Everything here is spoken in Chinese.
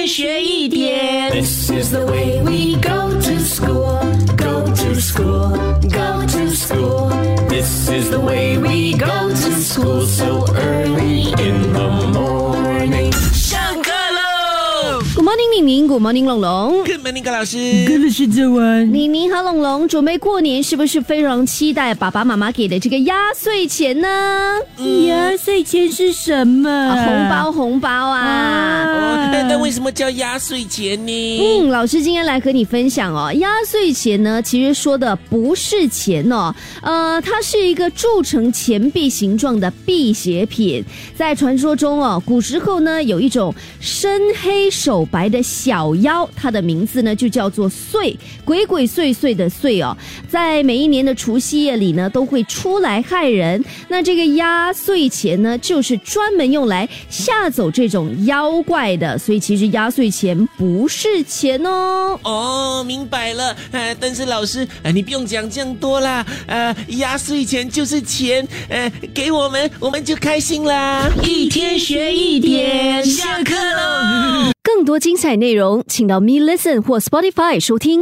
天学一点。This is the way we go to school, go to school, go to school. This is the way we go to school so early in the morning. 上课喽 Good morning，宁宁，Good morning，龙龙。！Good morning，高老师。的是这晚，宁宁和龙龙准备过年，是不是非常期待爸爸妈妈给的这个压岁钱呢？压岁钱是什么？啊红包，红包啊！为什么叫压岁钱呢？嗯，老师今天来和你分享哦，压岁钱呢，其实说的不是钱哦，呃，它是一个铸成钱币形状的辟邪品。在传说中哦，古时候呢，有一种身黑手白的小妖，它的名字呢就叫做祟，鬼鬼祟祟的祟哦，在每一年的除夕夜里呢，都会出来害人。那这个压岁钱呢，就是专门用来吓走这种妖怪的，所以其实压岁钱不是钱哦。哦，明白了。呃，但是老师，呃，你不用讲这样多啦。呃，压岁钱就是钱，呃，给我们，我们就开心啦。一天学一点，下课喽。更多精彩内容，请到 Me Listen 或 Spotify 收听。